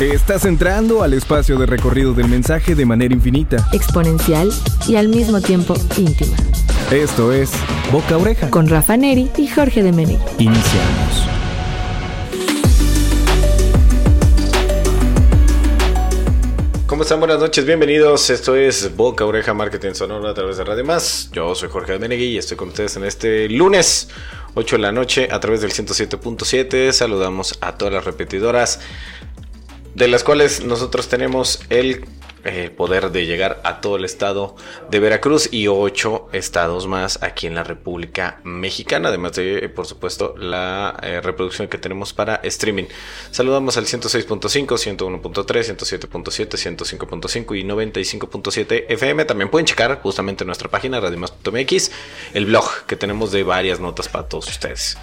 Estás entrando al espacio de recorrido del mensaje de manera infinita, exponencial y al mismo tiempo íntima. Esto es Boca Oreja con Rafa Neri y Jorge de Mene. Iniciamos. ¿Cómo están? Buenas noches, bienvenidos. Esto es Boca Oreja Marketing Sonoro a través de Radio Más. Yo soy Jorge Menegui y estoy con ustedes en este lunes 8 de la noche a través del 107.7. Saludamos a todas las repetidoras de las cuales nosotros tenemos el eh, poder de llegar a todo el estado de Veracruz y ocho estados más aquí en la República Mexicana, además de, por supuesto, la eh, reproducción que tenemos para streaming. Saludamos al 106.5, 101.3, 107.7, 105.5 y 95.7 FM. También pueden checar justamente nuestra página radimas.mx, el blog que tenemos de varias notas para todos ustedes.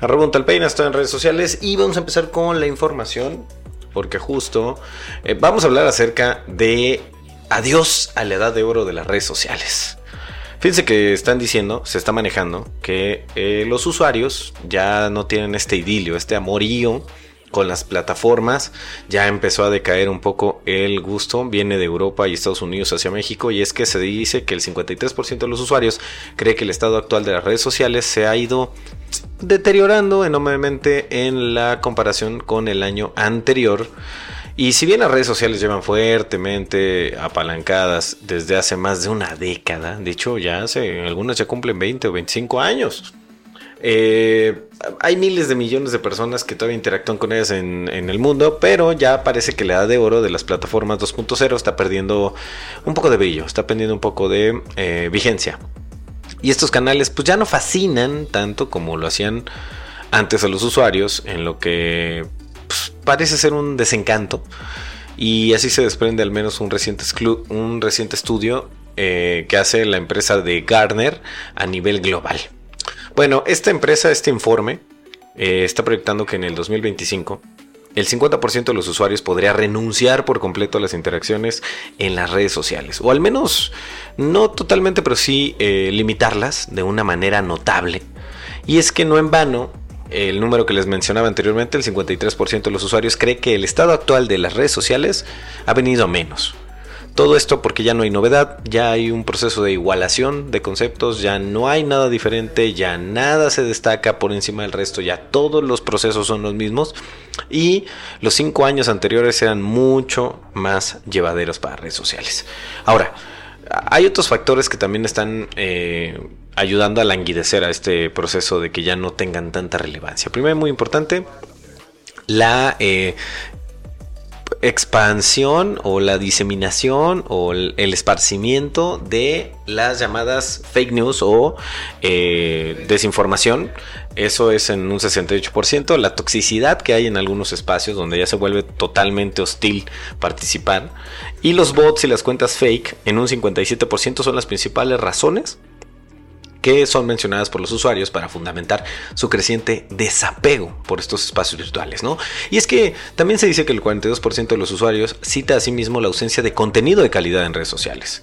Arroba un talpeina, estoy en redes sociales y vamos a empezar con la información porque justo eh, vamos a hablar acerca de adiós a la edad de oro de las redes sociales. Fíjense que están diciendo, se está manejando, que eh, los usuarios ya no tienen este idilio, este amorío con las plataformas. Ya empezó a decaer un poco el gusto. Viene de Europa y Estados Unidos hacia México. Y es que se dice que el 53% de los usuarios cree que el estado actual de las redes sociales se ha ido deteriorando enormemente en la comparación con el año anterior. Y si bien las redes sociales llevan fuertemente apalancadas desde hace más de una década, de hecho ya hace, algunas ya cumplen 20 o 25 años, eh, hay miles de millones de personas que todavía interactúan con ellas en, el mundo, pero ya parece que la edad de oro de las plataformas 2.0 está perdiendo un poco de brillo, está perdiendo un poco de eh, vigencia. Y estos canales pues ya no fascinan tanto como lo hacían antes a los usuarios, en lo que pues, parece ser un desencanto. Y así se desprende al menos un reciente, estudio eh, que hace la empresa de Gartner a nivel global. Bueno, esta empresa, este informe, eh, está proyectando que en el 2025 el 50% de los usuarios podría renunciar por completo a las interacciones en las redes sociales. O al menos, no totalmente, pero sí eh, limitarlas de una manera notable. Y es que no en vano, el número que les mencionaba anteriormente, el 53% de los usuarios cree que el estado actual de las redes sociales ha venido a menos. Todo esto porque ya no hay novedad, ya hay un proceso de igualación de conceptos, ya no hay nada diferente, ya nada se destaca por encima del resto, ya todos los procesos son los mismos y los cinco años anteriores eran mucho más llevaderos para redes sociales. Ahora, hay otros factores que también están eh, ayudando a languidecer a este proceso de que ya no tengan tanta relevancia. Primero, muy importante, la eh, expansión o la diseminación o el, esparcimiento de las llamadas fake news o eh, desinformación. Eso es en un 68%. La toxicidad que hay en algunos espacios donde ya se vuelve totalmente hostil participar. Y los bots y las cuentas fake en un 57% son las principales razones que son mencionadas por los usuarios para fundamentar su creciente desapego por estos espacios virtuales, ¿no? Y es que también se dice que el 42% de los usuarios cita a sí mismo la ausencia de contenido de calidad en redes sociales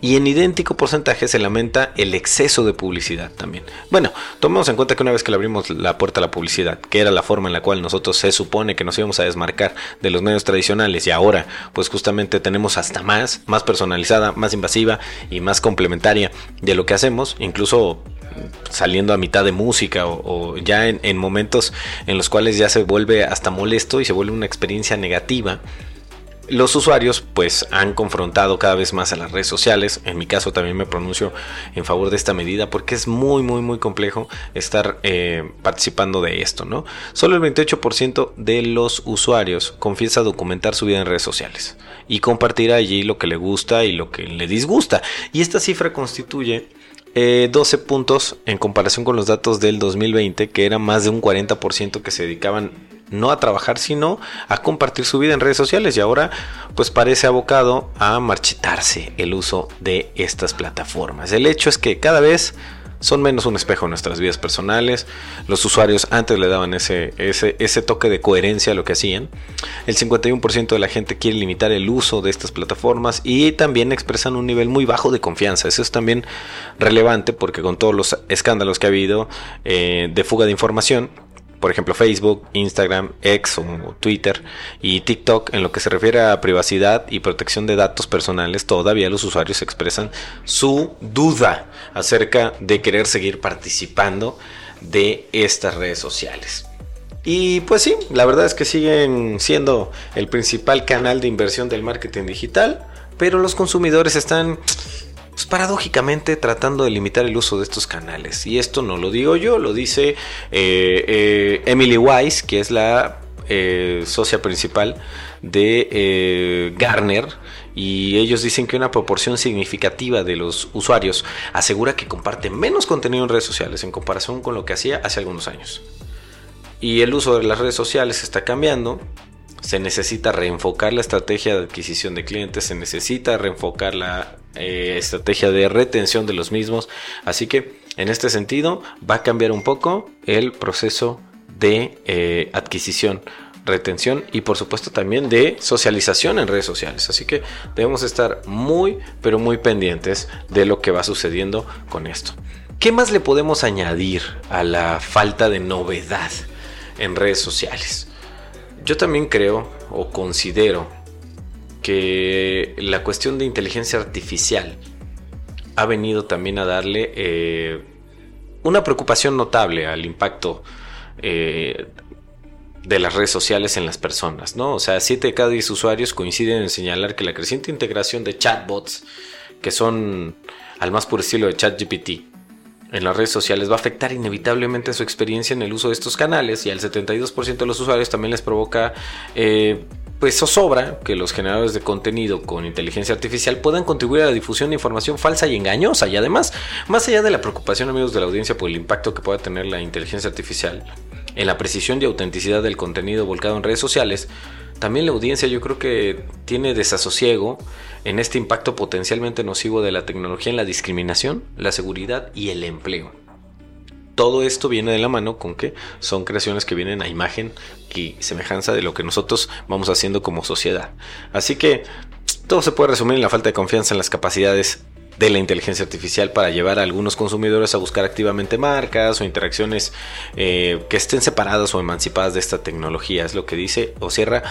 y en idéntico porcentaje se lamenta el exceso de publicidad también. Bueno, tomemos en cuenta que una vez que le abrimos la puerta a la publicidad, que era la forma en la cual nosotros se supone que nos íbamos a desmarcar de los medios tradicionales y ahora pues justamente tenemos hasta más, más personalizada, más invasiva y más complementaria de lo que hacemos, incluso saliendo a mitad de música o, ya en momentos en los cuales ya se vuelve hasta molesto y se vuelve una experiencia negativa los usuarios pues han confrontado cada vez más a las redes sociales. En mi caso también me pronuncio en favor de esta medida porque es muy muy muy complejo estar eh, participando de esto, ¿no? Solo el 28% de los usuarios confiesa documentar su vida en redes sociales y compartir allí lo que le gusta y lo que le disgusta. Y esta cifra constituye 12 eh, puntos en comparación con los datos del 2020, que era más de un 40% que se dedicaban no a trabajar, sino a compartir su vida en redes sociales. Y ahora, pues parece abocado a marchitarse el uso de estas plataformas. El hecho es que cada vez son menos un espejo en nuestras vidas personales. Los usuarios antes le daban ese, ese, ese toque de coherencia a lo que hacían. El 51% de la gente quiere limitar el uso de estas plataformas y también expresan un nivel muy bajo de confianza. Eso es también relevante porque con todos los escándalos que ha habido eh, de fuga de información, por ejemplo Facebook, Instagram, X o Twitter y TikTok, en lo que se refiere a privacidad y protección de datos personales, todavía los usuarios expresan su duda acerca de querer seguir participando de estas redes sociales. Y pues sí, la verdad es que siguen siendo el principal canal de inversión del marketing digital, pero los consumidores están pues, paradójicamente tratando de limitar el uso de estos canales. Y esto no lo digo yo, lo dice eh, eh, Emily Weiss, que es la eh, socia principal de Garner. Y ellos dicen que una proporción significativa de los usuarios asegura que comparte menos contenido en redes sociales en comparación con lo que hacía hace algunos años. Y el uso de las redes sociales está cambiando se necesita reenfocar la estrategia de adquisición de clientes, se necesita reenfocar la eh, estrategia de retención de los mismos. Así que en este sentido va a cambiar un poco el proceso de eh, adquisición retención y por supuesto también de socialización en redes sociales. Así que debemos estar muy, pero muy pendientes de lo que va sucediendo con esto. ¿Qué más le podemos añadir a la falta de novedad en redes sociales? Yo también creo o considero que la cuestión de inteligencia artificial ha venido también a darle eh, una preocupación notable al impacto eh, de las redes sociales en las personas, ¿no? O sea, 7 de cada 10 usuarios coinciden en señalar que la creciente integración de chatbots, que son al más puro estilo de ChatGPT, en las redes sociales va a afectar inevitablemente su experiencia en el uso de estos canales y al 72% de los usuarios también les provoca eh, pues zozobra que los generadores de contenido con inteligencia artificial puedan contribuir a la difusión de información falsa y engañosa. Y además, más allá de la preocupación amigos de la audiencia por el impacto que pueda tener la inteligencia artificial en la precisión y autenticidad del contenido volcado en redes sociales, también la audiencia yo creo que tiene desasosiego en este impacto potencialmente nocivo de la tecnología en la discriminación, la seguridad y el empleo. Todo esto viene de la mano con que son creaciones que vienen a imagen y semejanza de lo que nosotros vamos haciendo como sociedad. Así que todo se puede resumir en la falta de confianza en las capacidades de la inteligencia artificial para llevar a algunos consumidores a buscar activamente marcas o interacciones eh, que estén separadas o emancipadas de esta tecnología. Es lo que dice o cierra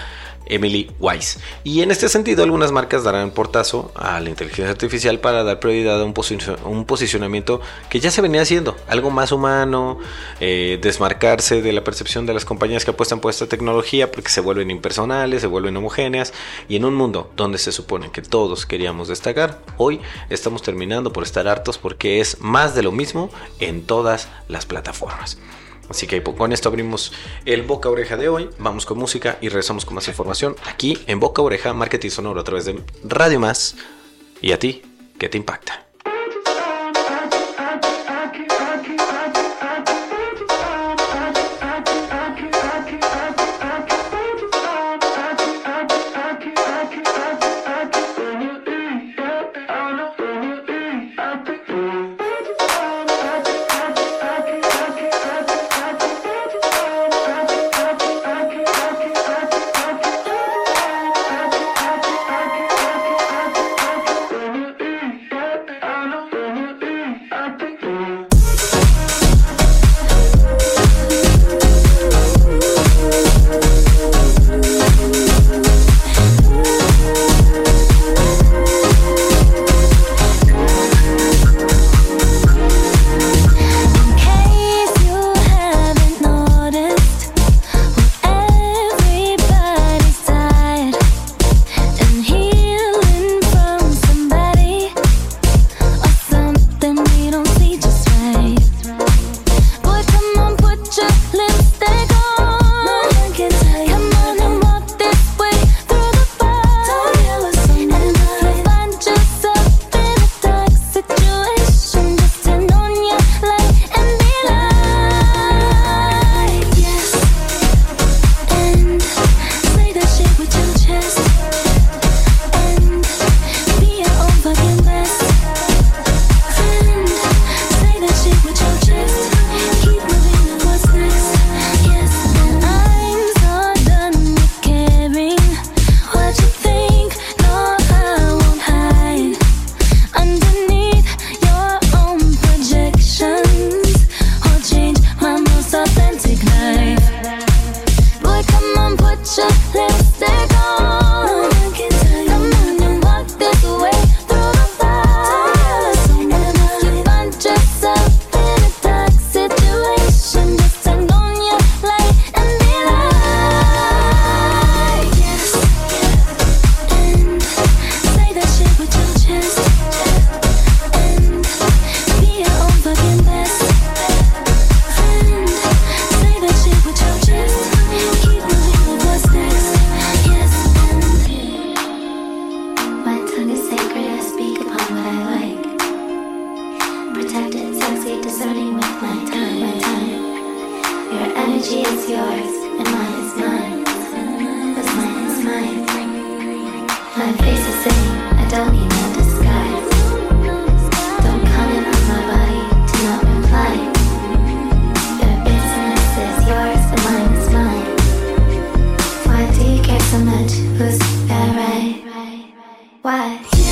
Emily Weiss. Y en este sentido, algunas marcas darán portazo a la inteligencia artificial para dar prioridad a un, posicionamiento que ya se venía haciendo, algo más humano, eh, desmarcarse de la percepción de las compañías que apuestan por esta tecnología porque se vuelven impersonales, se vuelven homogéneas y en un mundo donde se supone que todos queríamos destacar, hoy estamos terminando por estar hartos porque es más de lo mismo en todas las plataformas. Así que con esto abrimos el boca oreja de hoy. Vamos con música y regresamos con más información aquí en Boca Oreja Marketing Sonoro a través de Radio Más. ¿Y a ti? ¿Qué te impacta? Why?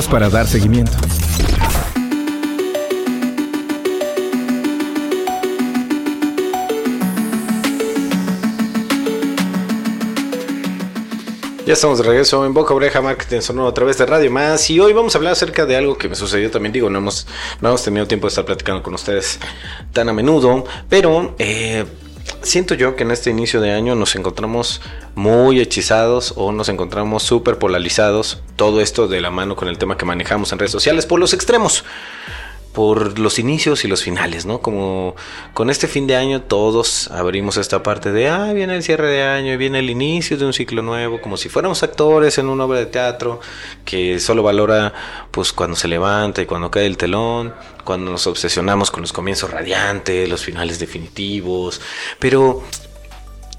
Para dar seguimiento. Ya estamos de regreso en Boca Oreja Marketing Sonoro a través de Radio Más y hoy vamos a hablar acerca de algo que me sucedió también, digo, no hemos, no hemos tenido tiempo de estar platicando con ustedes tan a menudo, pero eh, siento yo que en este inicio de año nos encontramos muy hechizados o nos encontramos súper polarizados, todo esto de la mano con el tema que manejamos en redes sociales por los extremos por los inicios y los finales, ¿no? Como con este fin de año todos abrimos esta parte de, ah, viene el cierre de año viene el inicio de un ciclo nuevo, como si fuéramos actores en una obra de teatro que solo valora pues cuando se levanta y cuando cae el telón, cuando nos obsesionamos con los comienzos radiantes, los finales definitivos, pero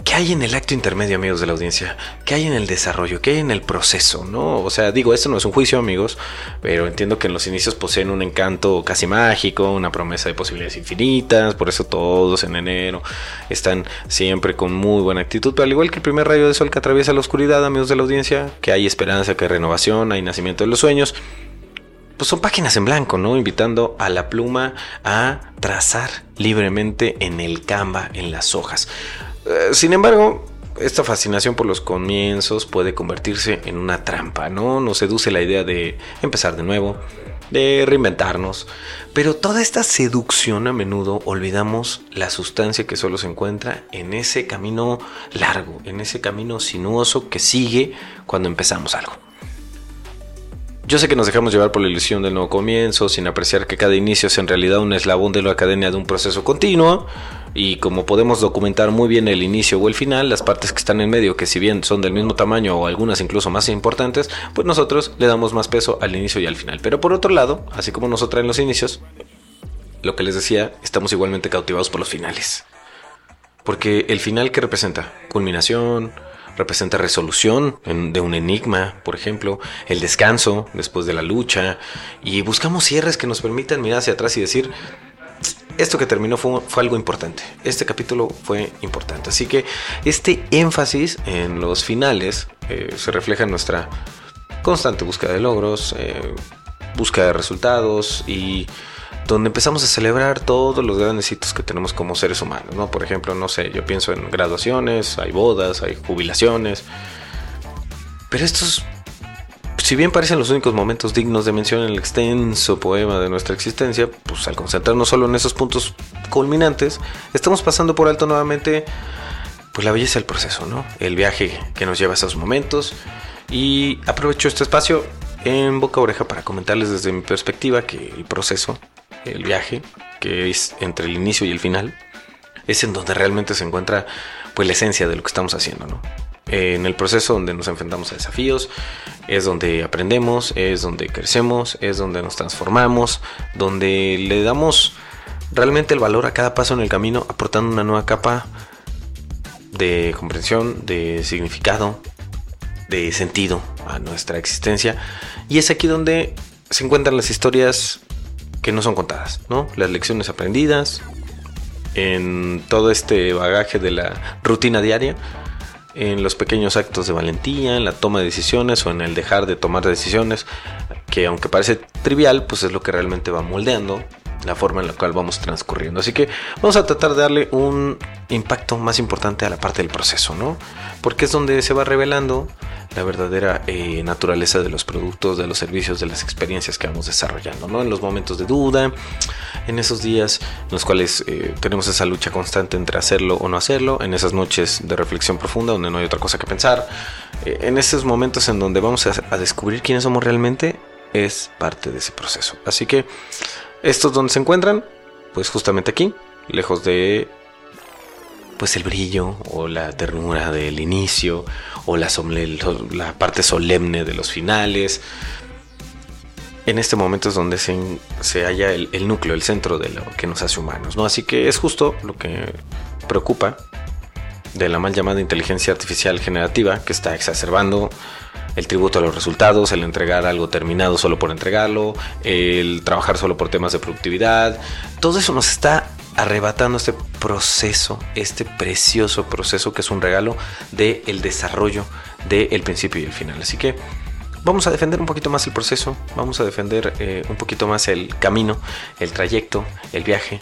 ¿Qué hay en el acto intermedio, amigos de la audiencia? ¿Qué hay en el desarrollo? ¿Qué hay en el proceso? ¿No? O sea, digo, esto no es un juicio, amigos, pero entiendo que en los inicios poseen un encanto casi mágico, una promesa de posibilidades infinitas, por eso todos en enero están siempre con muy buena actitud, pero al igual que el primer rayo de sol que atraviesa la oscuridad, amigos de la audiencia, que hay esperanza, que hay renovación, hay nacimiento de los sueños, pues son páginas en blanco, ¿no? Invitando a la pluma a trazar libremente en el Canva, en las hojas. Eh, sin embargo, esta fascinación por los comienzos puede convertirse en una trampa, ¿no? Nos seduce la idea de empezar de nuevo, de reinventarnos, pero toda esta seducción a menudo olvidamos la sustancia que solo se encuentra en ese camino largo, en ese camino sinuoso que sigue cuando empezamos algo. Yo sé que nos dejamos llevar por la ilusión del nuevo comienzo, sin apreciar que cada inicio es en realidad un eslabón de la academia de un proceso continuo, y como podemos documentar muy bien el inicio o el final, las partes que están en medio, que si bien son del mismo tamaño o algunas incluso más importantes, pues nosotros le damos más peso al inicio y al final. Pero por otro lado, así como nosotros en los inicios, lo que les decía, estamos igualmente cautivados por los finales. Porque el final que representa culminación, representa resolución de un enigma, por ejemplo, el descanso después de la lucha, y buscamos cierres que nos permitan mirar hacia atrás y decir, esto que terminó fue, algo importante. Este capítulo fue importante. Así que este énfasis en los finales eh, se refleja en nuestra constante búsqueda de logros, eh, búsqueda de resultados y donde empezamos a celebrar todos los grandes hitos que tenemos como seres humanos, ¿no? Por ejemplo, no sé, yo pienso en graduaciones, hay bodas, hay jubilaciones, pero estos, si bien parecen los únicos momentos dignos de mención en el extenso poema de nuestra existencia, pues al concentrarnos solo en esos puntos culminantes, estamos pasando por alto nuevamente pues la belleza del proceso, ¿no? El viaje que nos lleva a esos momentos. Y aprovecho este espacio en boca a oreja para comentarles desde mi perspectiva que el proceso, el viaje, que es entre el inicio y el final, es en donde realmente se encuentra pues la esencia de lo que estamos haciendo, ¿no? En el proceso donde nos enfrentamos a desafíos, es donde aprendemos, es donde crecemos, es donde nos transformamos, donde le damos realmente el valor a cada paso en el camino, aportando una nueva capa de comprensión, de significado, de sentido a nuestra existencia. Y es aquí donde se encuentran las historias que no son contadas, ¿no? Las lecciones aprendidas en todo este bagaje de la rutina diaria, en los pequeños actos de valentía, en la toma de decisiones o en el dejar de tomar decisiones, que aunque parece trivial, pues es lo que realmente va moldeando la forma en la cual vamos transcurriendo. Así que vamos a tratar de darle un impacto más importante a la parte del proceso, ¿no? Porque es donde se va revelando la verdadera eh, naturaleza de los productos, de los servicios, de las experiencias que vamos desarrollando, ¿no? En los momentos de duda, en esos días en los cuales eh, tenemos esa lucha constante entre hacerlo o no hacerlo, en esas noches de reflexión profunda donde no hay otra cosa que pensar, eh, en esos momentos en donde vamos a, a descubrir quiénes somos realmente, es parte de ese proceso. Así que estos donde se encuentran, pues justamente aquí, lejos de pues el brillo o la ternura del inicio o la, la parte solemne de los finales. En este momento es donde se, se halla el, el núcleo, el centro de lo que nos hace humanos, ¿no? Así que es justo lo que preocupa de la mal llamada inteligencia artificial generativa que está exacerbando el tributo a los resultados, el entregar algo terminado solo por entregarlo, el trabajar solo por temas de productividad. Todo eso nos está arrebatando este proceso, este precioso proceso que es un regalo del el desarrollo del principio y el final. Así que vamos a defender un poquito más el proceso, vamos a defender eh, un poquito más el camino, el trayecto, el viaje,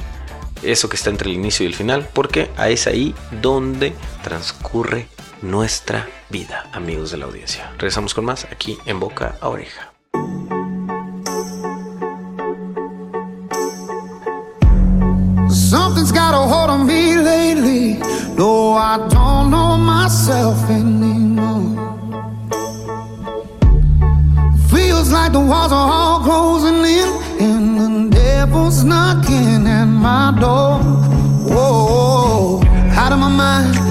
eso que está entre el inicio y el final, porque es ahí donde transcurre nuestra vida, amigos de la audiencia. Regresamos con más aquí en Boca a Oreja. Something's got a hold on me lately. No, I don't know myself anymore. Feels like the walls are all closing in, and the devil's knocking at my door. Whoa, out of my mind.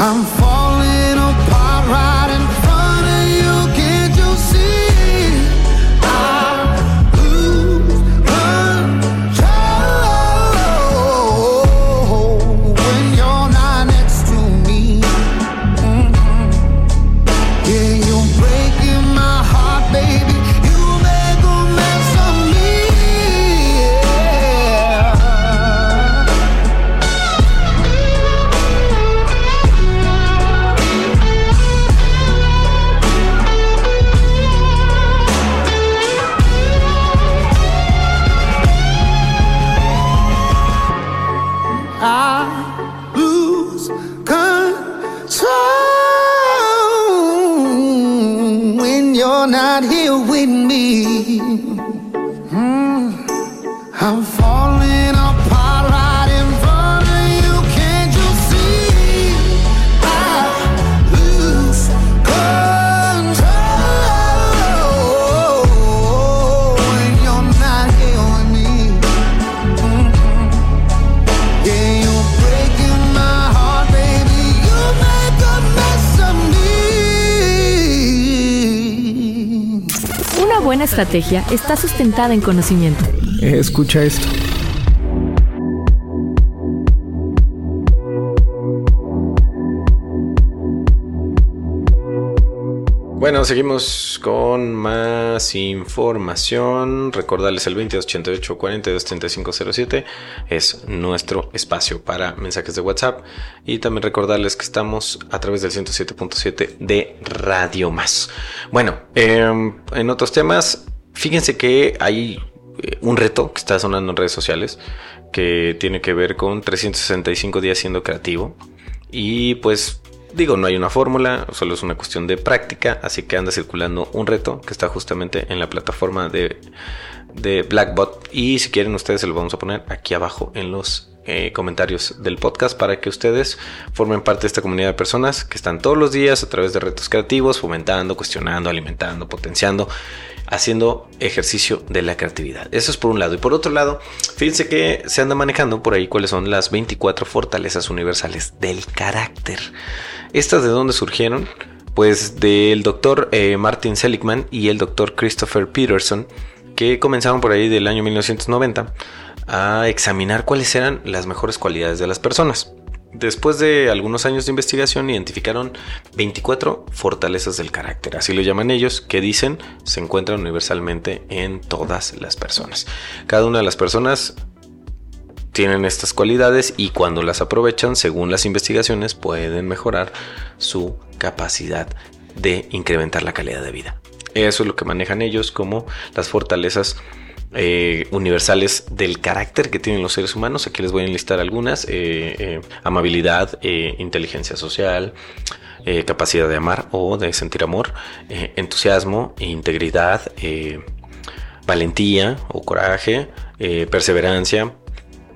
I'm estrategia está sustentada en conocimiento. Escucha esto. Bueno, seguimos con más información. Recordarles el 2288 42 3507 es nuestro espacio para mensajes de WhatsApp. Y también recordarles que estamos a través del 107.7 de Radio Más. Bueno, eh, en otros temas, fíjense que hay eh, un reto que está sonando en redes sociales que tiene que ver con 365 días siendo creativo. Y pues Digo, no hay una fórmula, solo es una cuestión de práctica, así que anda circulando un reto que está justamente en la plataforma de, de Blackbot. Y si quieren ustedes se lo vamos a poner aquí abajo en los eh, comentarios del podcast para que ustedes formen parte de esta comunidad de personas que están todos los días a través de retos creativos, fomentando, cuestionando, alimentando, potenciando, haciendo ejercicio de la creatividad. Eso es por un lado. Y por otro lado, fíjense que se anda manejando por ahí cuáles son las 24 fortalezas universales del carácter. ¿Estas de dónde surgieron? Pues del doctor eh, Martin Seligman y el doctor Christopher Peterson, que comenzaron por ahí del año 1990 a examinar cuáles eran las mejores cualidades de las personas. Después de algunos años de investigación identificaron 24 fortalezas del carácter, así lo llaman ellos, que dicen se encuentran universalmente en todas las personas. Cada una de las personas tienen estas cualidades y cuando las aprovechan, según las investigaciones, pueden mejorar su capacidad de incrementar la calidad de vida. Eso es lo que manejan ellos como las fortalezas eh, universales del carácter que tienen los seres humanos. Aquí les voy a enlistar algunas. eh, eh, amabilidad, inteligencia social, capacidad de amar o de sentir amor, entusiasmo, integridad, valentía o coraje, perseverancia.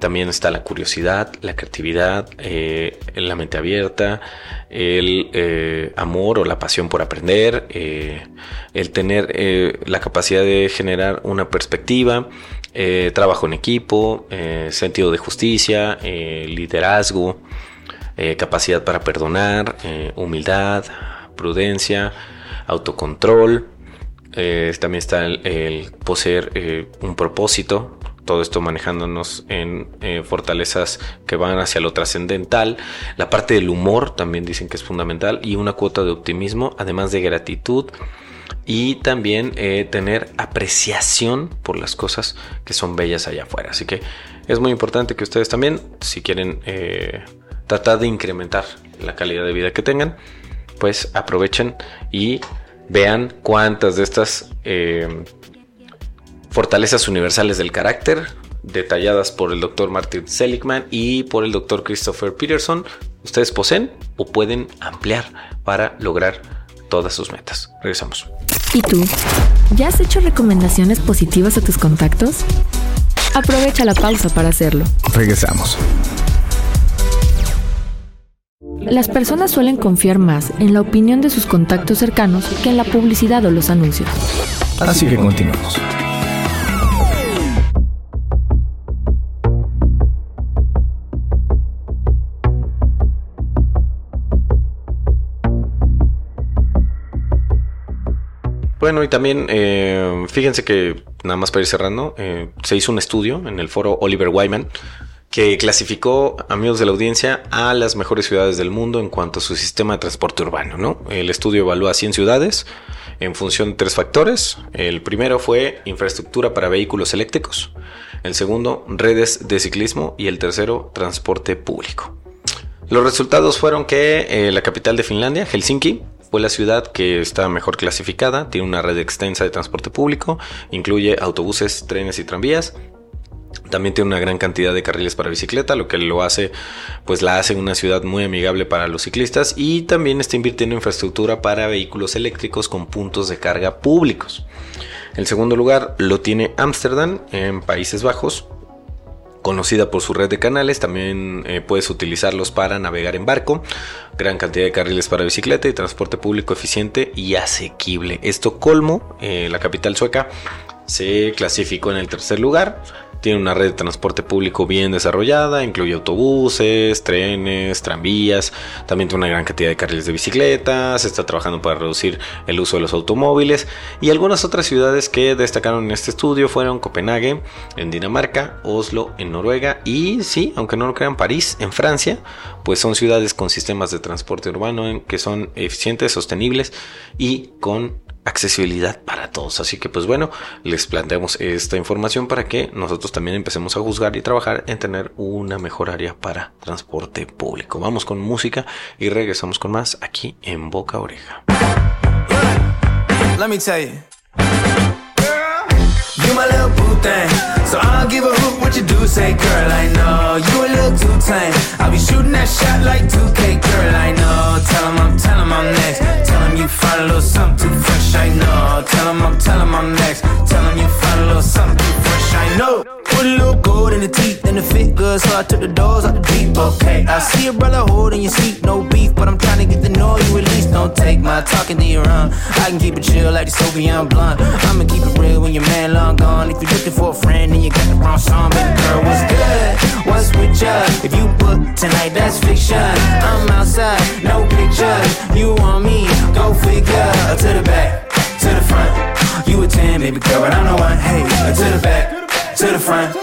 También está la curiosidad, la creatividad, eh, la mente abierta, el eh, amor o la pasión por aprender, eh, el tener la capacidad de generar una perspectiva, trabajo en equipo, sentido de justicia, liderazgo, capacidad para perdonar, humildad, prudencia, autocontrol. También está el, poseer un propósito. Todo esto manejándonos en eh, fortalezas que van hacia lo trascendental. La parte del humor también dicen que es fundamental. Y una cuota de optimismo, además de gratitud. Y también eh, tener apreciación por las cosas que son bellas allá afuera. Así que es muy importante que ustedes también, si quieren eh, tratar de incrementar la calidad de vida que tengan, pues aprovechen y vean cuántas de estas fortalezas universales del carácter, detalladas por el doctor Martin Seligman y por el doctor Christopher Peterson, ustedes poseen o pueden ampliar para lograr todas sus metas. Regresamos. ¿Y tú? ¿Ya has hecho recomendaciones positivas a tus contactos? Aprovecha la pausa para hacerlo. Regresamos. Las personas suelen confiar más en la opinión de sus contactos cercanos que en la publicidad o los anuncios. Así que continuamos. Bueno, y también eh, fíjense que, nada más para ir cerrando, eh, se hizo un estudio en el foro Oliver Wyman que clasificó, amigos de la audiencia, a las mejores ciudades del mundo en cuanto a su sistema de transporte urbano. ¿no? El estudio evalúa 100 ciudades en función de tres factores. El primero fue infraestructura para vehículos eléctricos. El segundo, redes de ciclismo. Y el tercero, transporte público. Los resultados fueron que eh, la capital de Finlandia, Helsinki, fue la ciudad que está mejor clasificada, tiene una red extensa de transporte público, incluye autobuses, trenes y tranvías. También tiene una gran cantidad de carriles para bicicleta, lo que lo hace, pues la hace una ciudad muy amigable para los ciclistas y también está invirtiendo en infraestructura para vehículos eléctricos con puntos de carga públicos. El segundo lugar lo tiene Ámsterdam en Países Bajos, conocida por su red de canales, también eh, puedes utilizarlos para navegar en barco, gran cantidad de carriles para bicicleta y transporte público eficiente y asequible. Estocolmo, eh, la capital sueca, se clasificó en el tercer lugar. Tiene una red de transporte público bien desarrollada, incluye autobuses, trenes, tranvías, también tiene una gran cantidad de carriles de bicicletas, está trabajando para reducir el uso de los automóviles y algunas otras ciudades que destacaron en este estudio fueron Copenhague en Dinamarca, Oslo en Noruega y sí, aunque no lo crean, París en Francia, pues son ciudades con sistemas de transporte urbano que son eficientes, sostenibles y con accesibilidad para todos. Así que pues bueno, les planteamos esta información para que nosotros también empecemos a juzgar y trabajar en tener una mejor área para transporte público. Vamos con música y regresamos con más aquí en Boca Oreja. Let me tell. You my little boo thing. So I'll give a hoot what you do, say, girl, I know you a little too tame. I'll be shooting that shot like 2K, girl, I know. Tell 'em I'm, tell 'em I'm next. Tell 'em you find a little something too fresh, I know. Tell 'em I'm, tell 'em I'm next. Tell 'em you find a little something too fresh, I know. Put a little gold in the teeth and the fit good, so I took the doors out the deep. Okay, I see a brother holding your seat, no beef, but I'm trying to get the know you at least. Don't take my talking to your own. I can keep it chill like the Soviet blunt. I'ma keep it real when your man long gone. If you're looking for a friend and you got the wrong song, baby girl, what's good? What's with ya? If you book tonight, that's fiction. I'm outside, no pictures. You want me? Go figure. To the back, to the front. You a 10, baby girl, but I'm the one. Hey, to the back, to the front.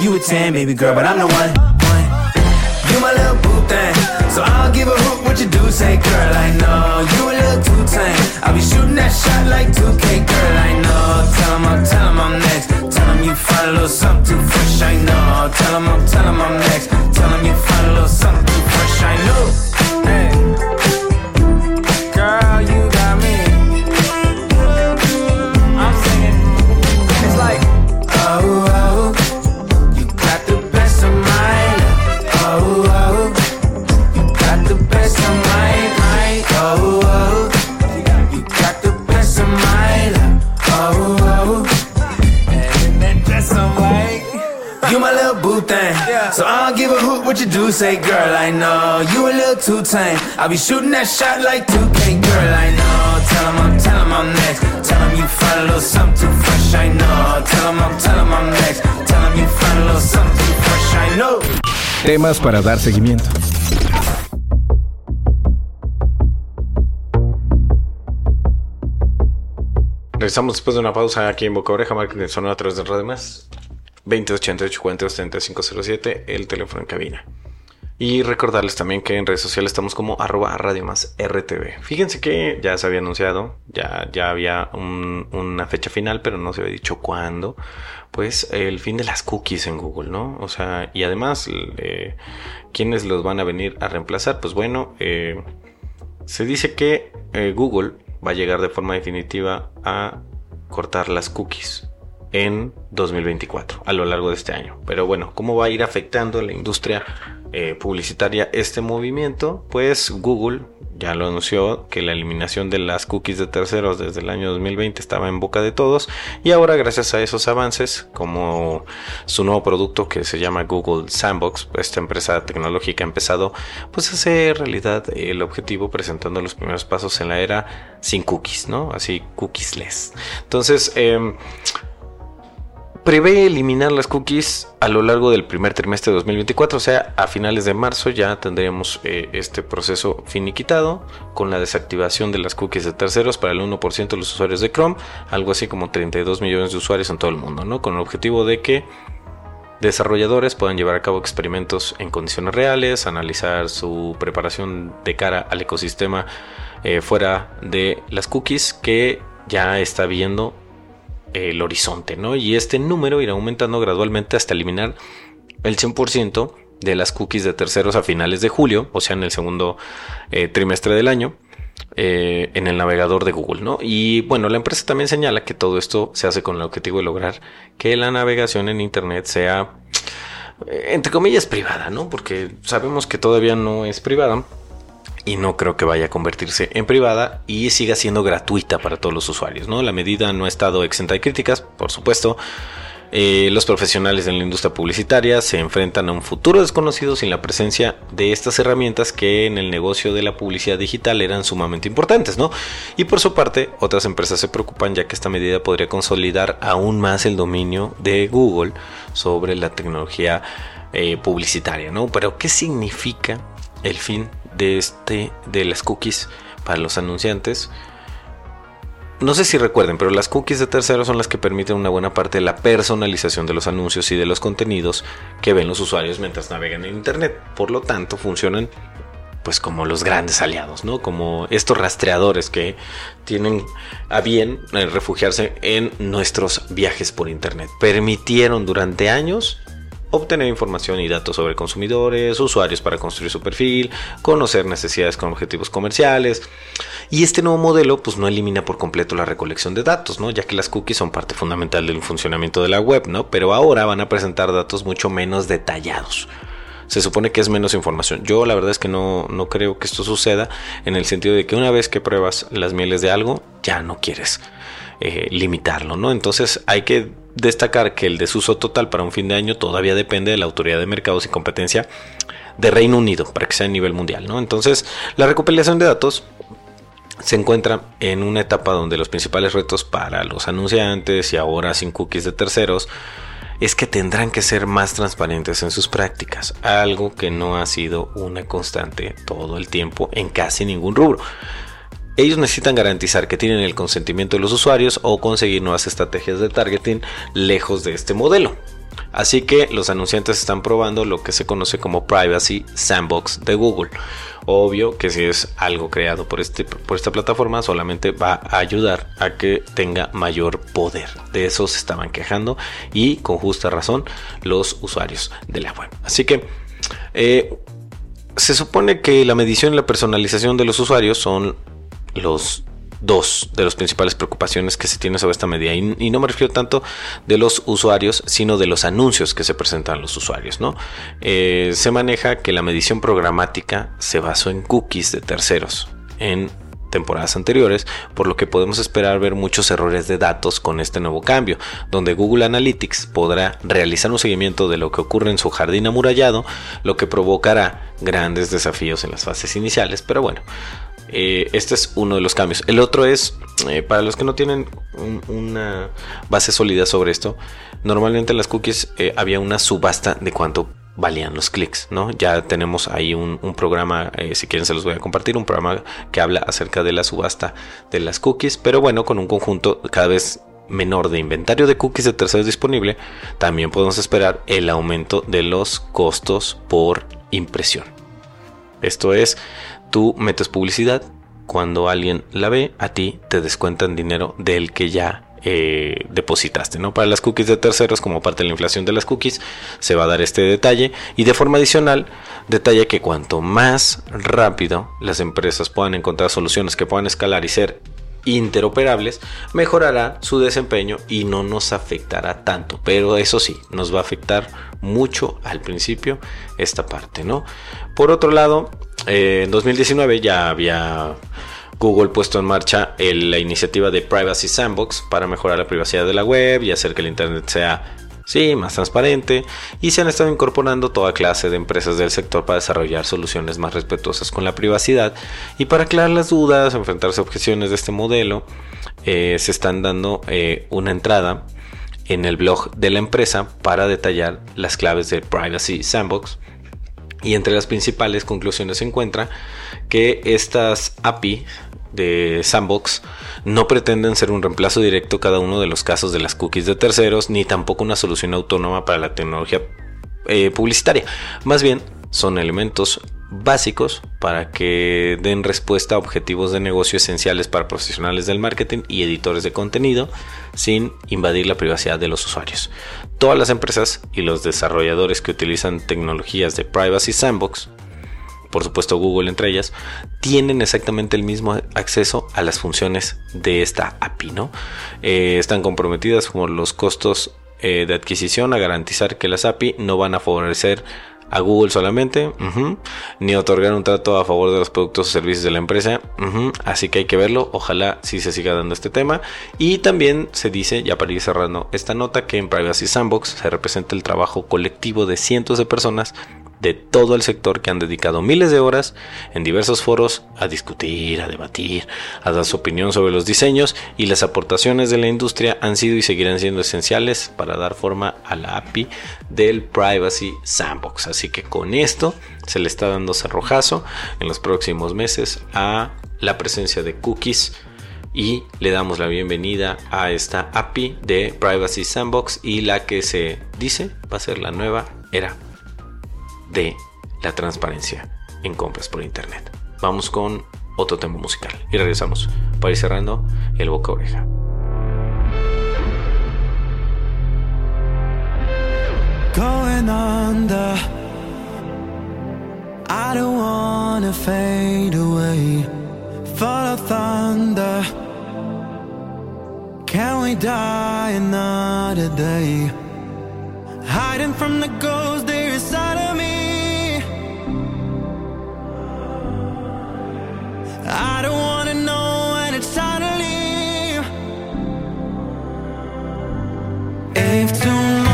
You a 10, baby girl, but I'm the one. You my little boo thing, so I don't give a hoot what you do. Say, girl, I know you a little too tame. I'll be shooting that shot like 2K, girl, I know. Tell 'em I'm, tell 'em 'em I'll be shooting that shot like 2K, girl, I know. Tell 'em I'm, tell 'em I'm next. Tell 'em you find a little something too fresh, I know. Tell 'em I'm, tell 'em I'm next. Tell 'em you find a little something too fresh, I know. Temas para dar seguimiento. Regresamos después de una pausa aquí en Boca Oreja, Marketing Sonora a través de Radio Más. 2088 423507, el teléfono en cabina. Y recordarles también que en redes sociales estamos como arroba Radio Más RTV. Fíjense que ya se había anunciado, ya, ya había un- una fecha final, pero no se había dicho cuándo. Pues el fin de las cookies en Google, ¿no? O sea, y además, eh, ¿quiénes los van a venir a reemplazar? Pues bueno, eh, se dice que eh, Google va a llegar de forma definitiva a cortar las cookies en 2024, a lo largo de este año. Pero bueno, ¿cómo va a ir afectando a la industria eh, publicitaria este movimiento? Pues Google ya lo anunció que la eliminación de las cookies de terceros desde el año 2020 estaba en boca de todos y ahora gracias a esos avances como su nuevo producto que se llama Google Sandbox esta empresa tecnológica ha empezado pues a hacer realidad el objetivo presentando los primeros pasos en la era sin cookies no así cookies-less entonces em, prevé eliminar las cookies a lo largo del primer trimestre de 2024, o sea, a finales de marzo ya tendremos eh, este proceso finiquitado con la desactivación de las cookies de terceros para el 1% de los usuarios de Chrome, algo así como 32 millones de usuarios en todo el mundo, ¿no? Con el objetivo de que desarrolladores puedan llevar a cabo experimentos en condiciones reales, analizar su preparación de cara al ecosistema eh, fuera de las cookies que ya está viendo el horizonte, ¿no? Y este número irá aumentando gradualmente hasta eliminar el 100% de las cookies de terceros a finales de julio, o sea, en el segundo eh, trimestre del año, eh, en el navegador de Google, ¿no? Y bueno, la empresa también señala que todo esto se hace con el objetivo de lograr que la navegación en Internet sea, eh, entre comillas, privada, ¿no? Porque sabemos que todavía no es privada, y no creo que vaya a convertirse en privada y siga siendo gratuita para todos los usuarios. ¿no? La medida no ha estado exenta de críticas, por supuesto. Eh, los profesionales en la industria publicitaria se enfrentan a un futuro desconocido sin la presencia de estas herramientas que en el negocio de la publicidad digital eran sumamente importantes, ¿no? Y por su parte, otras empresas se preocupan ya que esta medida podría consolidar aún más el dominio de Google sobre la tecnología eh, publicitaria, ¿no? Pero ¿qué significa el fin de este de las cookies para los anunciantes? No sé si recuerden, pero las cookies de terceros son las que permiten una buena parte de la personalización de los anuncios y de los contenidos que ven los usuarios mientras navegan en internet. Por lo tanto, funcionan pues como los grandes aliados, ¿no? Como estos rastreadores que tienen a bien eh, refugiarse en nuestros viajes por internet. Permitieron durante años obtener información y datos sobre consumidores, usuarios para construir su perfil, conocer necesidades con objetivos comerciales. Y este nuevo modelo pues no elimina por completo la recolección de datos, ¿no? Ya que las cookies son parte fundamental del funcionamiento de la web, ¿no? Pero ahora van a presentar datos mucho menos detallados se supone que es menos información. Yo la verdad es que no, no creo que esto suceda en el sentido de que una vez que pruebas las mieles de algo, ya no quieres eh, limitarlo, ¿no? Entonces hay que destacar que el desuso total para un fin de año todavía depende de la Autoridad de Mercados y Competencia de Reino Unido para que sea a nivel mundial, ¿no? Entonces la recopilación de datos se encuentra en una etapa donde los principales retos para los anunciantes y ahora sin cookies de terceros es que tendrán que ser más transparentes en sus prácticas, algo que no ha sido una constante todo el tiempo en casi ningún rubro. Ellos necesitan garantizar que tienen el consentimiento de los usuarios o conseguir nuevas estrategias de targeting lejos de este modelo. Así que los anunciantes están probando lo que se conoce como Privacy Sandbox de Google. Obvio que si es algo creado por, este, por esta plataforma solamente va a ayudar a que tenga mayor poder. De eso se estaban quejando y con justa razón los usuarios de la web. Así que eh, se supone que la medición y la personalización de los usuarios son los dos de las principales preocupaciones que se tiene sobre esta medida. Y, no me refiero tanto de los usuarios, sino de los anuncios que se presentan a los usuarios. ¿no? Eh, se maneja que la medición programática se basó en cookies de terceros. En temporadas anteriores, por lo que podemos esperar ver muchos errores de datos con este nuevo cambio, donde Google Analytics podrá realizar un seguimiento de lo que ocurre en su jardín amurallado, lo que provocará grandes desafíos en las fases iniciales, pero bueno, eh, este es uno de los cambios. El otro es, eh, para los que no tienen un, una base sólida sobre esto, normalmente en las cookies eh, había una subasta de cuánto valían los clics, ¿no? Ya tenemos ahí un, programa, si quieren se los voy a compartir, un programa que habla acerca de la subasta de las cookies, pero bueno, con un conjunto cada vez menor de inventario de cookies de terceros disponible, también podemos esperar el aumento de los costos por impresión. Esto es, tú metes publicidad, cuando alguien la ve, a ti te descuentan dinero del que ya eh, depositaste, ¿no? Para las cookies de terceros, como parte de la inflación de las cookies, se va a dar este detalle y de forma adicional, detalle que cuanto más rápido las empresas puedan encontrar soluciones que puedan escalar y ser interoperables, mejorará su desempeño y no nos afectará tanto. Pero eso sí, nos va a afectar mucho al principio esta parte, ¿no? Por otro lado, eh, en 2019 ya había Google puesto en marcha la iniciativa de Privacy Sandbox para mejorar la privacidad de la web y hacer que el Internet sea sí, más transparente. Y se han estado incorporando toda clase de empresas del sector para desarrollar soluciones más respetuosas con la privacidad. Y para aclarar las dudas, enfrentarse a objeciones de este modelo, eh, se están dando eh, una entrada en el blog de la empresa para detallar las claves de Privacy Sandbox. Y entre las principales conclusiones se encuentra que estas API de Sandbox no pretenden ser un reemplazo directo cada uno de los casos de las cookies de terceros, ni tampoco una solución autónoma para la tecnología eh, publicitaria. Más bien, son elementos básicos para que den respuesta a objetivos de negocio esenciales para profesionales del marketing y editores de contenido sin invadir la privacidad de los usuarios. Todas las empresas y los desarrolladores que utilizan tecnologías de Privacy Sandbox por supuesto Google entre ellas, tienen exactamente el mismo acceso a las funciones de esta API, ¿no? Eh, están comprometidas con los costos eh, de adquisición a garantizar que las API no van a favorecer a Google solamente, ni otorgar un trato a favor de los productos o servicios de la empresa. Así que hay que verlo. Ojalá si se siga dando este tema. Y también se dice, ya para ir cerrando esta nota, que en Privacy Sandbox se representa el trabajo colectivo de cientos de personas de todo el sector que han dedicado miles de horas en diversos foros a discutir, a debatir, a dar su opinión sobre los diseños y las aportaciones de la industria han sido y seguirán siendo esenciales para dar forma a la API del Privacy Sandbox. Así que con esto se le está dando cerrojazo en los próximos meses a la presencia de cookies y le damos la bienvenida a esta API de Privacy Sandbox y la que se dice va a ser la nueva era de la transparencia en compras por internet. Vamos con otro tema musical y regresamos para ir cerrando el boca oreja. going under. I wanna fade away. Thunder. Can we die another day? Hiding from the ghost there inside of me. I don't wanna know when it's time to leave. If tomorrow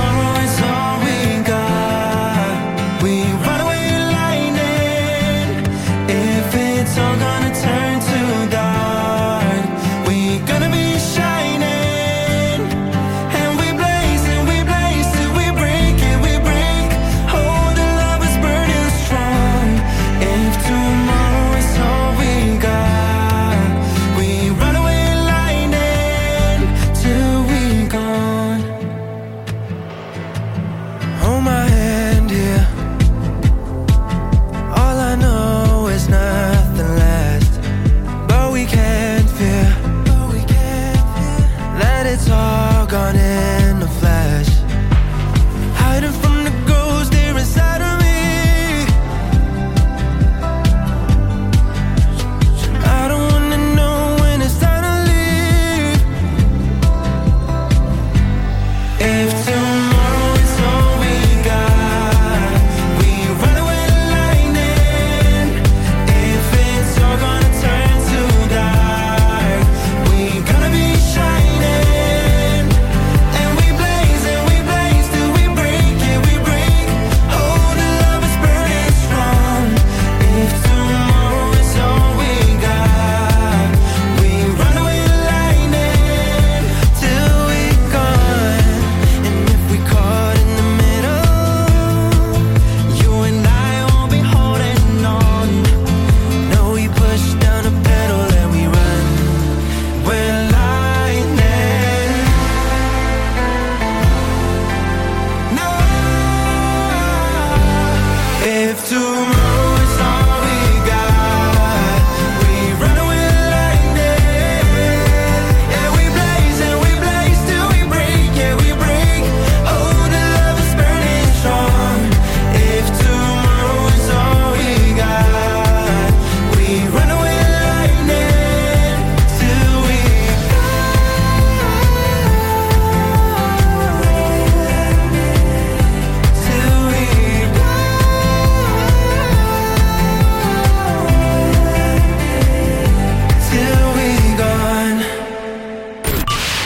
to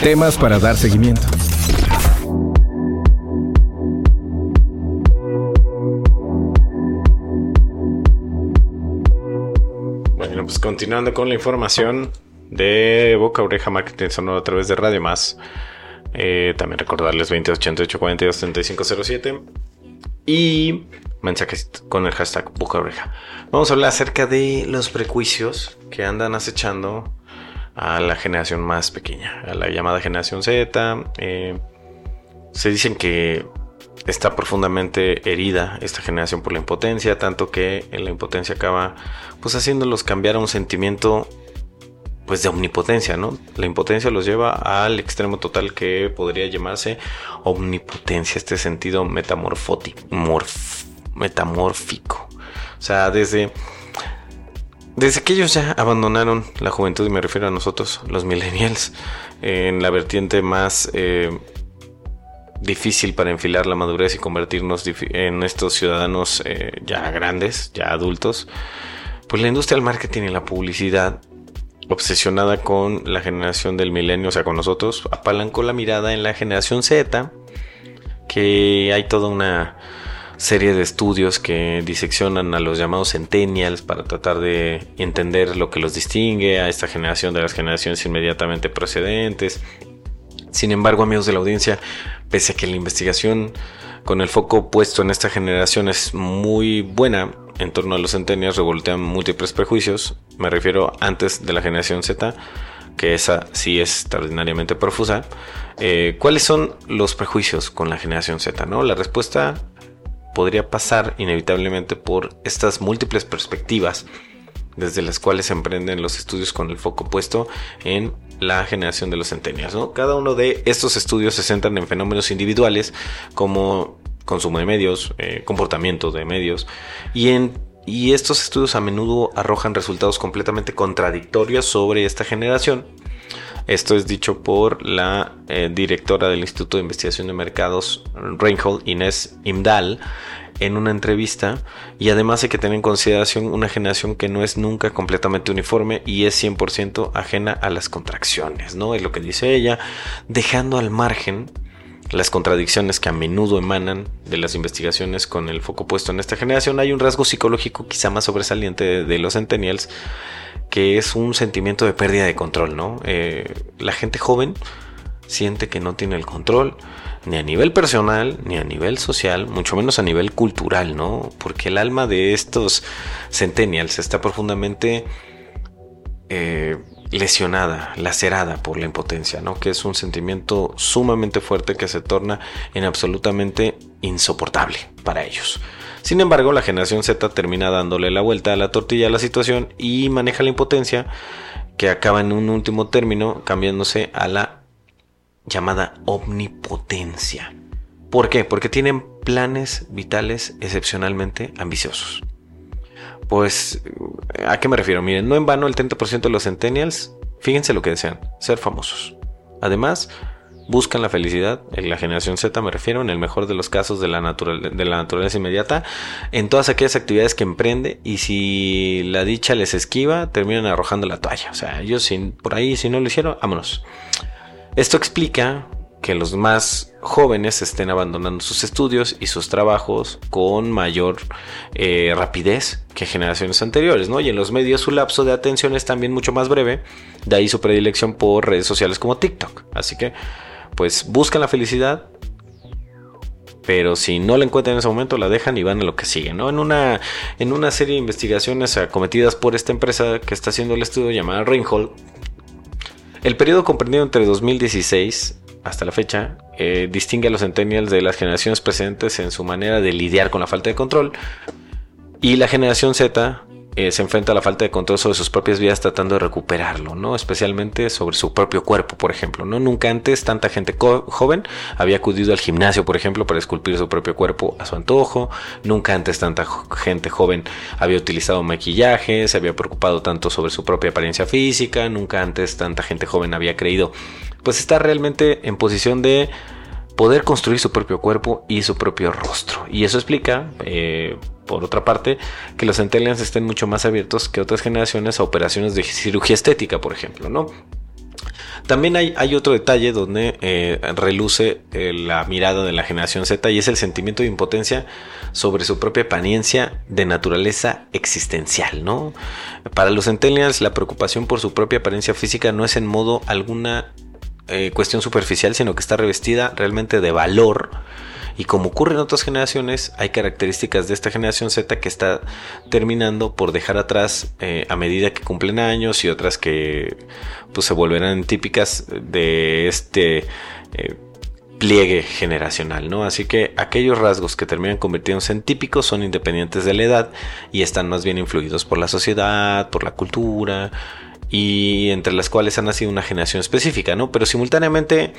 Temas para dar seguimiento. Bueno, pues continuando con la información de Boca Oreja Marketing Sonoro a través de Radio Más. Eh, también recordarles 2088 42 3507 y mensajes con el hashtag Boca Oreja. Vamos a hablar acerca de los prejuicios que andan acechando a la generación más pequeña, a la llamada generación Z. Eh, se dicen que está profundamente herida esta generación por la impotencia, tanto que la impotencia acaba pues haciéndolos cambiar a un sentimiento pues de omnipotencia, ¿no? La impotencia los lleva al extremo total que podría llamarse omnipotencia, este sentido morf- metamórfico. O sea, desde desde que ellos ya abandonaron la juventud, y me refiero a nosotros, los millennials, en la vertiente más eh, difícil para enfilar la madurez y convertirnos en estos ciudadanos eh, ya grandes, ya adultos, pues la industria del marketing y la publicidad, obsesionada con la generación del milenio, o sea, con nosotros, apalancó la mirada en la generación Z, que hay toda una serie de estudios que diseccionan a los llamados centennials para tratar de entender lo que los distingue a esta generación de las generaciones inmediatamente precedentes. Sin embargo, amigos de la audiencia, pese a que la investigación con el foco puesto en esta generación es muy buena en torno a los centennials, revoltean múltiples prejuicios. Me refiero antes de la generación Z, que esa sí es extraordinariamente profusa. Eh, ¿Cuáles son los prejuicios con la generación Z? ¿no? La respuesta podría pasar inevitablemente por estas múltiples perspectivas desde las cuales se emprenden los estudios con el foco puesto en la generación de los centenias. ¿no? Cada uno de estos estudios se centran en fenómenos individuales como consumo de medios, eh, comportamiento de medios, y, en, y estos estudios a menudo arrojan resultados completamente contradictorios sobre esta generación. Esto es dicho por la eh, directora del Instituto de Investigación de Mercados, Reinhold Inés Imdal, en una entrevista y además hay que tener en consideración una generación que no es nunca completamente uniforme y es 100% ajena a las contracciones, ¿no? Es lo que dice ella, dejando al margen las contradicciones que a menudo emanan de las investigaciones con el foco puesto en esta generación, hay un rasgo psicológico quizá más sobresaliente de, los centennials, que es un sentimiento de pérdida de control, ¿no? Eh, la gente joven siente que no tiene el control, ni a nivel personal, ni a nivel social, mucho menos a nivel cultural, ¿no? Porque el alma de estos centennials está profundamente eh, lesionada, lacerada por la impotencia, ¿no? Que es un sentimiento sumamente fuerte que se torna en absolutamente insoportable para ellos. Sin embargo, la generación Z termina dándole la vuelta a la tortilla a la situación y maneja la impotencia que acaba en un último término cambiándose a la llamada omnipotencia. ¿Por qué? Porque tienen planes vitales excepcionalmente ambiciosos. Pues, ¿a qué me refiero? Miren, no en vano el 30% de los centennials, fíjense lo que desean, ser famosos. Además, buscan la felicidad, en la generación Z me refiero, en el mejor de los casos de la, naturaleza inmediata, en todas aquellas actividades que emprende y si la dicha les esquiva, terminan arrojando la toalla. O sea, ellos sin, por ahí, si no lo hicieron, vámonos. Esto explica que los más jóvenes estén abandonando sus estudios y sus trabajos con mayor eh, rapidez que generaciones anteriores, ¿no? Y en los medios su lapso de atención es también mucho más breve, de ahí su predilección por redes sociales como TikTok. Así que, pues buscan la felicidad, pero si no la encuentran en ese momento la dejan y van a lo que sigue, ¿no? En una, en una serie de investigaciones acometidas por esta empresa que está haciendo el estudio llamada Reinhold, el periodo comprendido entre 2016 hasta la fecha eh, distingue a los centennials de las generaciones precedentes en su manera de lidiar con la falta de control y la generación Z eh, se enfrenta a la falta de control sobre sus propias vidas tratando de recuperarlo, ¿no? Especialmente sobre su propio cuerpo, por ejemplo, ¿no? Nunca antes tanta gente joven había acudido al gimnasio, por ejemplo, para esculpir su propio cuerpo a su antojo. Nunca antes tanta gente joven había utilizado maquillaje, se había preocupado tanto sobre su propia apariencia física. Nunca antes tanta gente joven había creído, pues, estar realmente en posición de poder construir su propio cuerpo y su propio rostro. Y eso explica, eh, por otra parte, que los centennials estén mucho más abiertos que otras generaciones a operaciones de cirugía estética, por ejemplo, ¿no? También hay, hay otro detalle donde eh, reluce eh, la mirada de la generación Z y es el sentimiento de impotencia sobre su propia apariencia de naturaleza existencial, ¿no? Para los centennials la preocupación por su propia apariencia física no es en modo alguna eh, cuestión superficial, sino que está revestida realmente de valor. Y como ocurre en otras generaciones, hay características de esta generación Z que está terminando por dejar atrás eh, a medida que cumplen años y otras que pues se volverán típicas de este eh, pliegue generacional, ¿no? Así que aquellos rasgos que terminan convirtiéndose en típicos son independientes de la edad y están más bien influidos por la sociedad, por la cultura y entre las cuales ha nacido una generación específica, ¿no? Pero simultáneamente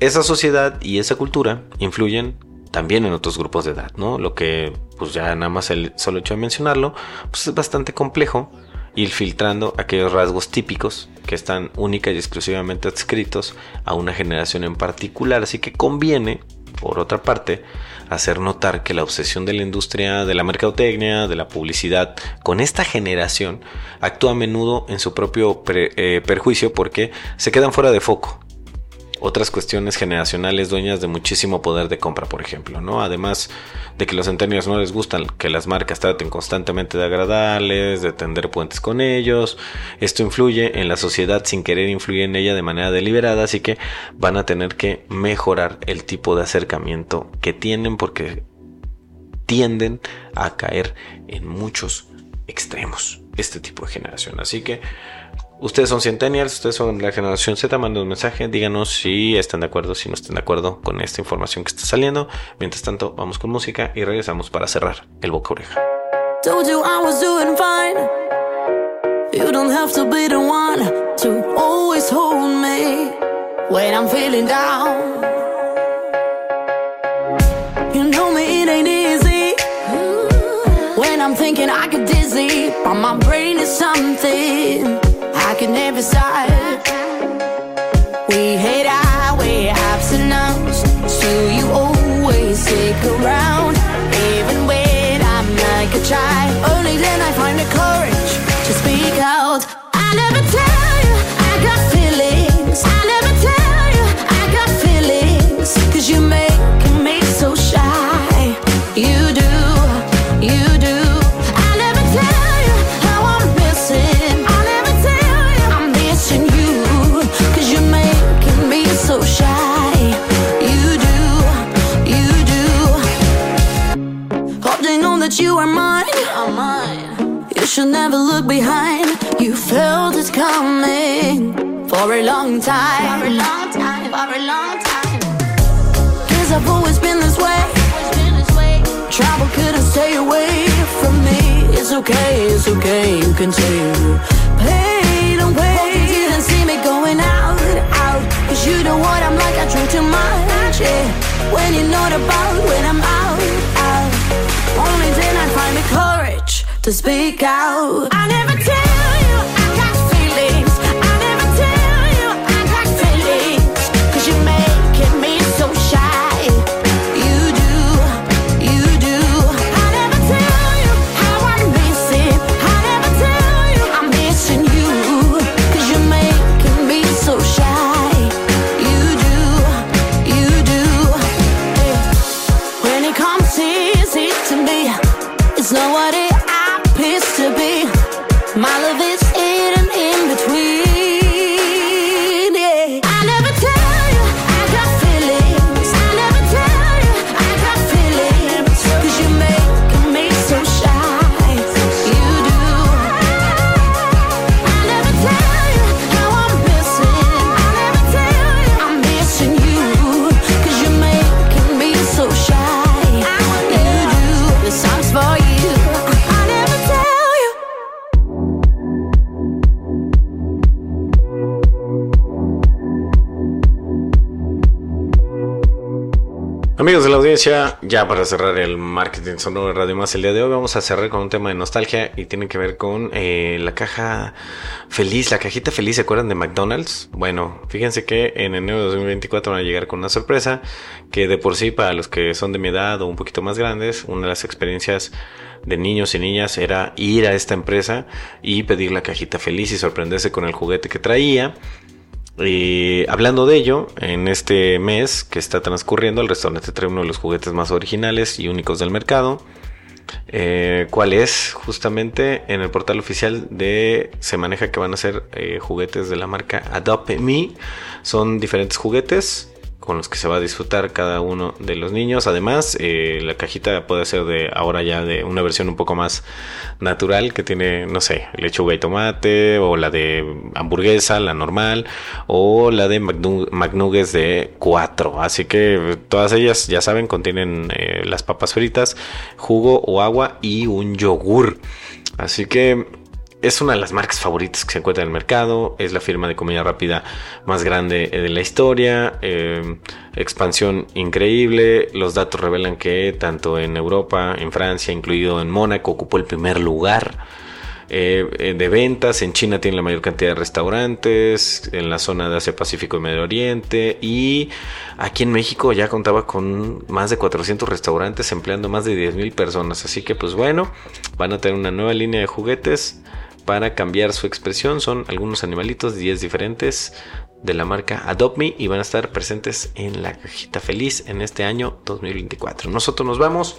esa sociedad y esa cultura influyen también en otros grupos de edad, ¿no? Lo que, pues ya nada más el solo hecho de mencionarlo, pues es bastante complejo ir filtrando aquellos rasgos típicos que están única y exclusivamente adscritos a una generación en particular. Así que conviene, por otra parte, hacer notar que la obsesión de la industria de la mercadotecnia, de la publicidad, con esta generación, actúa a menudo en su propio eh, perjuicio porque se quedan fuera de foco otras cuestiones generacionales dueñas de muchísimo poder de compra, por ejemplo, ¿no? Además de que los centenarios no les gustan que las marcas traten constantemente de agradarles, de tender puentes con ellos. Esto influye en la sociedad sin querer influir en ella de manera deliberada, así que van a tener que mejorar el tipo de acercamiento que tienen porque tienden a caer en muchos extremos este tipo de generación. Así que Ustedes son centennials, ustedes son la generación Z, manden un mensaje, díganos si están de acuerdo, si no están de acuerdo con esta información que está saliendo. Mientras tanto, vamos con música y regresamos para cerrar el boca oreja. I'm thinking I could dizzy, but my brain is something. Can never stop. For a long time. For a long time, for a long time. Cause I've always been this way. Trouble couldn't stay away from me. It's okay, it's okay, you can take pain away. Hope you didn't see me going out, out. Cause you know what I'm like, I drink too much, yeah. When you're not about, when I'm out, out. Only then I find the courage to speak out. I never tell ya para cerrar el marketing sonoro de Radio Más el día de hoy, vamos a cerrar con un tema de nostalgia y tiene que ver con eh, la caja feliz, la cajita feliz, ¿se acuerdan de McDonald's? Bueno, fíjense que en enero de 2024 van a llegar con una sorpresa que de por sí para los que son de mi edad o un poquito más grandes, una de las experiencias de niños y niñas era ir a esta empresa y pedir la cajita feliz y sorprenderse con el juguete que traía. Y hablando de ello, en este mes que está transcurriendo, el restaurante trae uno de los juguetes más originales y únicos del mercado. Eh, ¿Cuál es? Justamente en el portal oficial de se maneja que van a ser eh, juguetes de la marca Adopt Me. Son diferentes juguetes con los que se va a disfrutar cada uno de los niños. Además, eh, la cajita puede ser de ahora ya de una versión un poco más natural que tiene, no sé, lechuga y tomate, o la de hamburguesa, la normal, o la de McNu- McNuggets de 4. Así que todas ellas, ya saben, contienen eh, las papas fritas, jugo o agua y un yogur. Así que es una de las marcas favoritas que se encuentra en el mercado. Es la firma de comida rápida más grande de la historia. eh, expansión increíble. Los datos revelan que tanto en Europa, en Francia, incluido en Mónaco, ocupó el primer lugar. eh, eh, de ventas en China tiene la mayor cantidad de restaurantes en la zona de Asia Pacífico y Medio Oriente y aquí en México ya contaba con más de 400 restaurantes empleando más de 10 mil personas así que pues bueno van a tener una nueva línea de juguetes para cambiar su expresión. Son algunos animalitos, 10 diferentes de la marca Adopt Me y van a estar presentes en la cajita feliz en este año 2024. Nosotros nos vamos.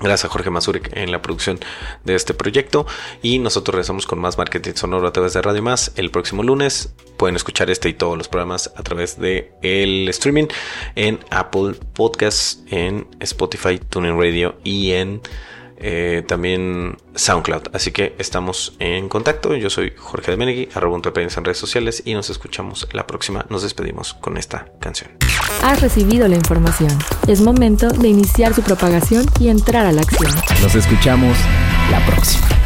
Gracias a Jorge Mazurek en la producción de este proyecto. Y nosotros regresamos con más marketing sonoro a través de Radio Más el próximo lunes. Pueden escuchar este y todos los programas a través de el streaming en Apple Podcasts, en Spotify, TuneIn Radio y en eh, también SoundCloud. Así que estamos en contacto. Yo soy Jorge de Menegui, arroba un en redes sociales y nos escuchamos la próxima. Nos despedimos con esta canción. Has recibido la información. Es momento de iniciar su propagación y entrar a la acción. Nos escuchamos la próxima.